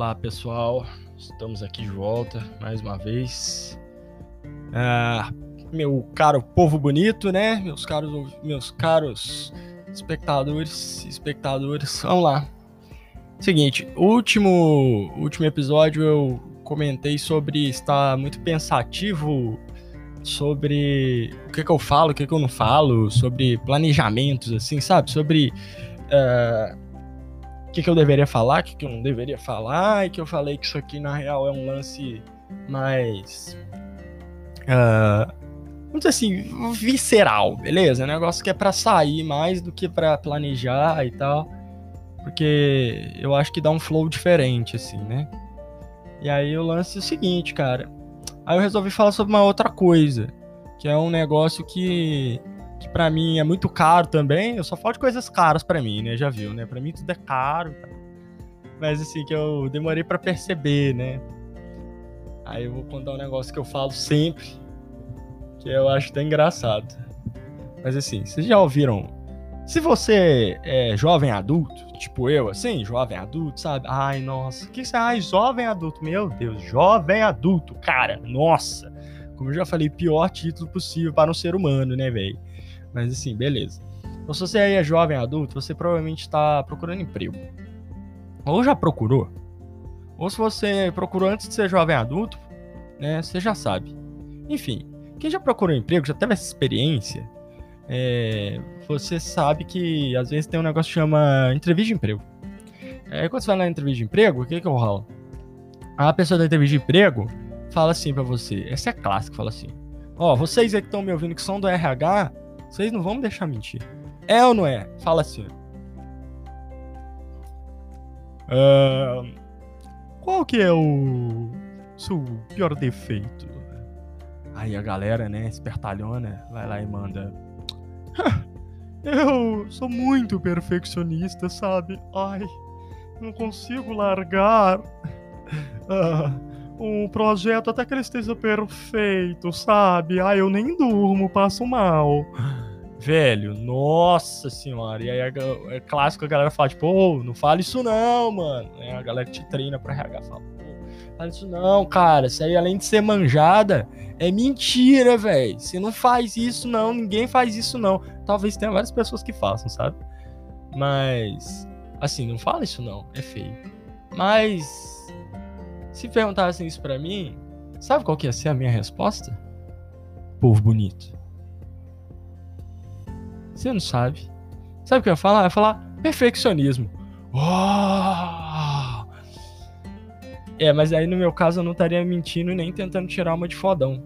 Olá pessoal, estamos aqui de volta mais uma vez. Ah, meu caro povo bonito, né? Meus caros, meus caros espectadores, espectadores, vamos lá. Seguinte, último, último episódio eu comentei sobre estar muito pensativo sobre o que, que eu falo, o que, que eu não falo, sobre planejamentos, assim, sabe? Sobre uh, o que, que eu deveria falar, o que, que eu não deveria falar, e que eu falei que isso aqui na real é um lance mais. Uh, vamos dizer assim, visceral, beleza? É um negócio que é para sair mais do que para planejar e tal. Porque eu acho que dá um flow diferente, assim, né? E aí o lance é o seguinte, cara. Aí eu resolvi falar sobre uma outra coisa, que é um negócio que que para mim é muito caro também. Eu só falo de coisas caras para mim, né? Já viu, né? Para mim tudo é caro. Mas assim, que eu demorei para perceber, né? Aí eu vou contar um negócio que eu falo sempre, que eu acho até engraçado. Mas assim, vocês já ouviram? Se você é jovem adulto, tipo eu, assim, jovem adulto, sabe? Ai, nossa, o que você. Ai, jovem adulto, meu Deus, jovem adulto, cara, nossa. Como eu já falei, pior título possível para um ser humano, né, velho? Mas assim, beleza. Então, se você aí é jovem adulto, você provavelmente está procurando emprego. Ou já procurou. Ou se você procurou antes de ser jovem adulto, né, você já sabe. Enfim, quem já procurou emprego, já teve essa experiência, é, você sabe que às vezes tem um negócio que chama entrevista de emprego. É, quando você vai na entrevista de emprego, o que que rola? A pessoa da entrevista de emprego fala assim para você, essa é clássica, fala assim, ó, oh, vocês aí que estão me ouvindo que são do RH, vocês não vão me deixar mentir. É ou não é? Fala assim. Uh, qual que é o seu pior defeito? Aí a galera, né, espertalhona, vai lá e manda. Eu sou muito perfeccionista, sabe? Ai, não consigo largar uh, um projeto até que ele esteja perfeito, sabe? Ai, eu nem durmo, passo mal. Velho, nossa senhora. E aí é, clássico a galera fala, tipo, oh, não fala isso não, mano. É, a galera te treina pra RH fala, não fala isso não, cara. Isso aí, além de ser manjada, é mentira, velho. Você não faz isso, não. Ninguém faz isso, não. Talvez tenha várias pessoas que façam, sabe? Mas, assim, não fala isso, não. É feio. Mas, se perguntassem isso pra mim, sabe qual que ia ser a minha resposta? Povo bonito. Você não sabe. Sabe o que eu ia falar? Eu ia falar perfeccionismo. Oh! É, mas aí no meu caso eu não estaria mentindo nem tentando tirar uma de fodão.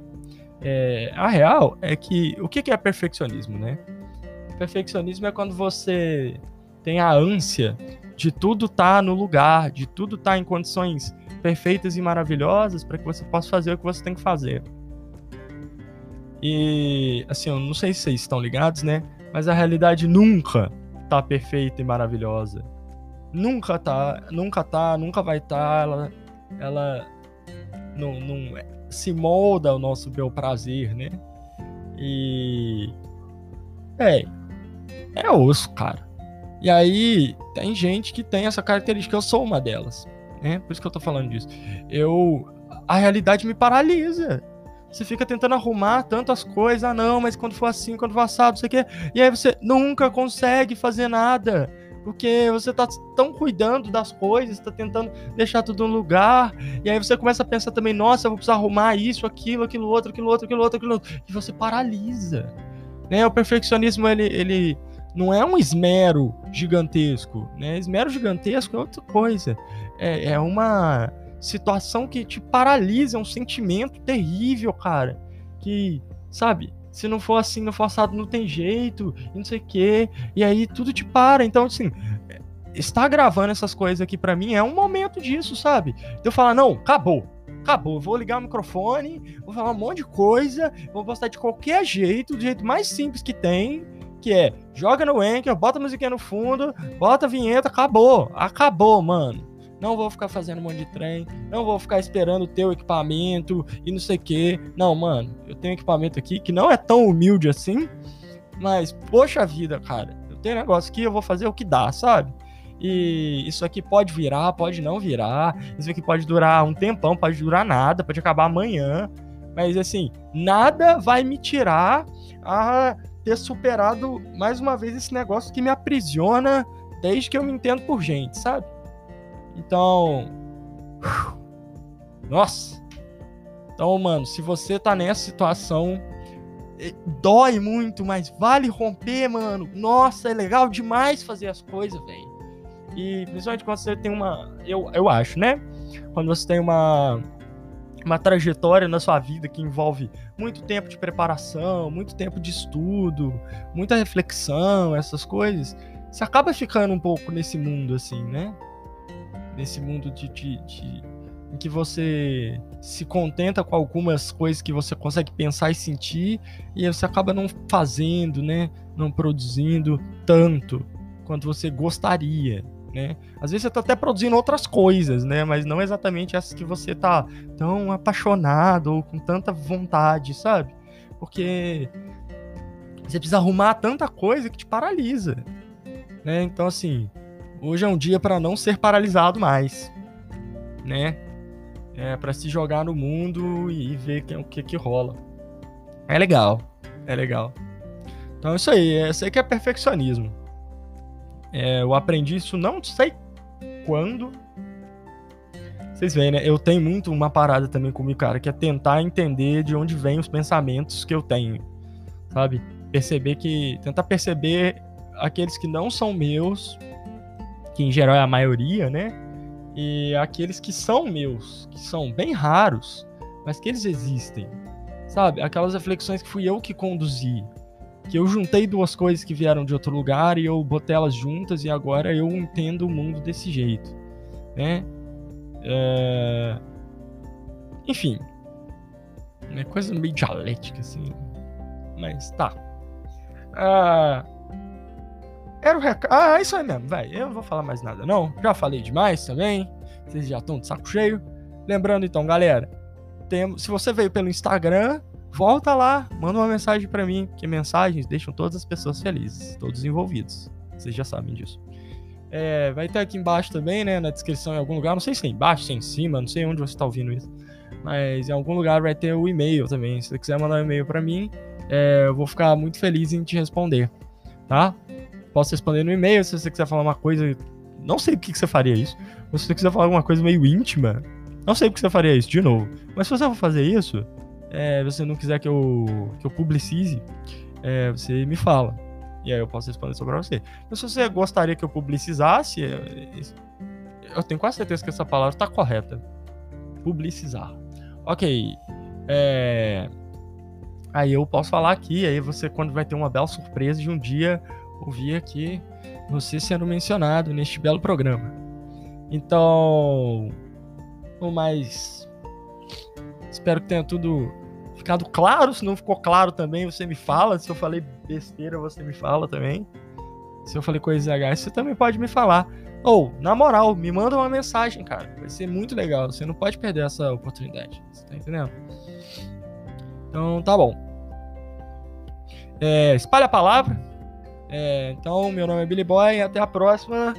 É, a real é que o que é perfeccionismo, né? Perfeccionismo é quando você tem a ânsia de tudo estar tá no lugar, de tudo estar tá em condições perfeitas e maravilhosas para que você possa fazer o que você tem que fazer. E assim, eu não sei se vocês estão ligados, né? Mas a realidade nunca tá perfeita e maravilhosa. Nunca tá, nunca tá, nunca vai. Tá, ela, ela não, não se molda ao nosso bel prazer, né? E. É. É osso, cara. E aí, tem gente que tem essa característica. Eu sou uma delas. Né? Por isso que eu tô falando disso. Eu. A realidade me paralisa. Você fica tentando arrumar tantas coisas, ah não, mas quando for assim, quando for assado, sei o quê. E aí você nunca consegue fazer nada. Porque você tá tão cuidando das coisas, tá tentando deixar tudo no lugar. E aí você começa a pensar também, nossa, eu vou precisar arrumar isso, aquilo, aquilo outro, aquilo outro, aquilo outro, aquilo outro. E você paralisa. Né? O perfeccionismo, ele, ele não é um esmero gigantesco. Né? Esmero gigantesco é outra coisa. É, é uma situação que te paralisa, é um sentimento terrível, cara. Que, sabe, se não for assim no passado não tem jeito, e não sei o quê. E aí tudo te para. Então, assim, estar gravando essas coisas aqui para mim é um momento disso, sabe? De eu falar, não, acabou. Acabou, vou ligar o microfone, vou falar um monte de coisa, vou postar de qualquer jeito, do jeito mais simples que tem, que é joga no Anchor, bota a musiquinha no fundo, bota a vinheta, acabou, acabou, mano não vou ficar fazendo um monte de trem, não vou ficar esperando o teu equipamento e não sei o que. Não, mano, eu tenho equipamento aqui que não é tão humilde assim, mas, poxa vida, cara, eu tenho negócio aqui, eu vou fazer o que dá, sabe? E isso aqui pode virar, pode não virar. Isso aqui pode durar um tempão, pode durar nada, pode acabar amanhã. Mas assim, nada vai me tirar a ter superado mais uma vez esse negócio que me aprisiona desde que eu me entendo por gente, sabe? Então. Nossa! Então, mano, se você tá nessa situação, eh, dói muito, mas vale romper, mano. Nossa, é legal demais fazer as coisas, velho. E principalmente quando você tem uma. Eu, eu acho, né? Quando você tem uma. Uma trajetória na sua vida que envolve muito tempo de preparação, muito tempo de estudo, muita reflexão, essas coisas, você acaba ficando um pouco nesse mundo, assim, né? Nesse mundo de, de, de em que você se contenta com algumas coisas que você consegue pensar e sentir, e você acaba não fazendo, né? Não produzindo tanto quanto você gostaria, né? Às vezes você tá até produzindo outras coisas, né? Mas não exatamente essas que você tá tão apaixonado ou com tanta vontade, sabe? Porque você precisa arrumar tanta coisa que te paralisa, né? Então assim, hoje é um dia para não ser paralisado mais, né? é, para se jogar no mundo e ver que, o que que rola. É legal, é legal. Então é isso aí, é isso aí que é perfeccionismo. É, eu aprendi isso não sei quando. Vocês veem, né? Eu tenho muito uma parada também comigo, cara, que é tentar entender de onde vêm os pensamentos que eu tenho, sabe? Perceber que. Tentar perceber aqueles que não são meus, que em geral é a maioria, né? e aqueles que são meus, que são bem raros, mas que eles existem. Sabe? Aquelas reflexões que fui eu que conduzi. Que eu juntei duas coisas que vieram de outro lugar e eu botei elas juntas e agora eu entendo o mundo desse jeito. Né? É... Enfim. É coisa meio dialética, assim. Mas tá. Ah, era o recado. Ah, isso aí mesmo, velho. Eu não vou falar mais nada, não. Já falei demais também. Vocês já estão de saco cheio. Lembrando, então, galera, tem... se você veio pelo Instagram, volta lá, manda uma mensagem para mim, que mensagens deixam todas as pessoas felizes, todos envolvidos. Vocês já sabem disso. É, vai ter aqui embaixo também, né, na descrição em algum lugar. Não sei se é embaixo, se é em cima, não sei onde você está ouvindo isso. Mas em algum lugar vai ter o e-mail também. Se você quiser mandar um e-mail para mim, é, eu vou ficar muito feliz em te responder, tá? Posso responder no e-mail se você quiser falar uma coisa. Não sei por que você faria isso. Ou se você quiser falar alguma coisa meio íntima. Não sei por que você faria isso, de novo. Mas se você for fazer isso, é, você não quiser que eu, que eu publicize, é, você me fala. E aí eu posso responder sobre você. Mas se você gostaria que eu publicizasse, é, eu tenho quase certeza que essa palavra está correta. Publicizar. Ok. É... Aí eu posso falar aqui, aí você, quando vai ter uma bela surpresa de um dia ouvir aqui você sendo mencionado neste belo programa. Então, o mais. Espero que tenha tudo ficado claro. Se não ficou claro também, você me fala. Se eu falei besteira, você me fala também. Se eu falei coisas legais, você também pode me falar. Ou, na moral, me manda uma mensagem, cara. Vai ser muito legal. Você não pode perder essa oportunidade. Você tá entendendo? Então, tá bom. É, espalha a palavra é, então, meu nome é Billy Boy, até a próxima.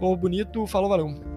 Povo bonito, falou, valeu.